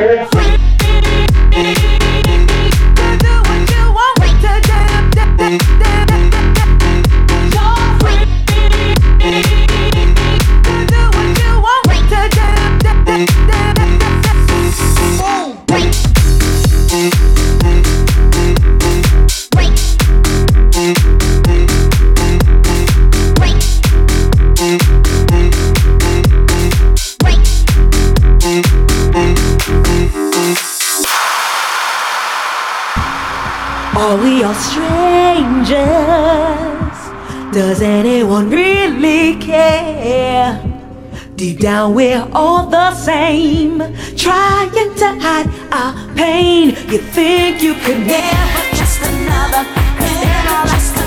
here. Are we all strangers? Does anyone really care? Deep down, we're all the same, trying to hide our pain. You think you could never, just another, never.